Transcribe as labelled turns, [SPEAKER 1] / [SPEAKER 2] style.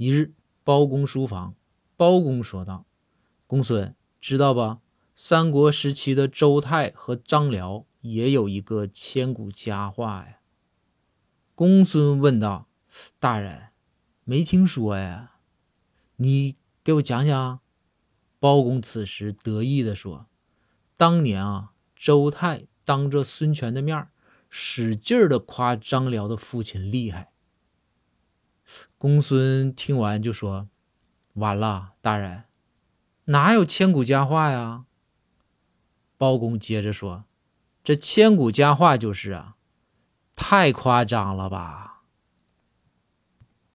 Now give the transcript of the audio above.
[SPEAKER 1] 一日，包公书房，包公说道：“公孙知道吧？三国时期的周泰和张辽也有一个千古佳话呀。”公孙问道：“大人，没听说呀？你给我讲讲。”包公此时得意地说：“当年啊，周泰当着孙权的面使劲的夸张辽的父亲厉害。”公孙听完就说：“完了，大人，哪有千古佳话呀？”包公接着说：“这千古佳话就是啊，太夸张了吧。”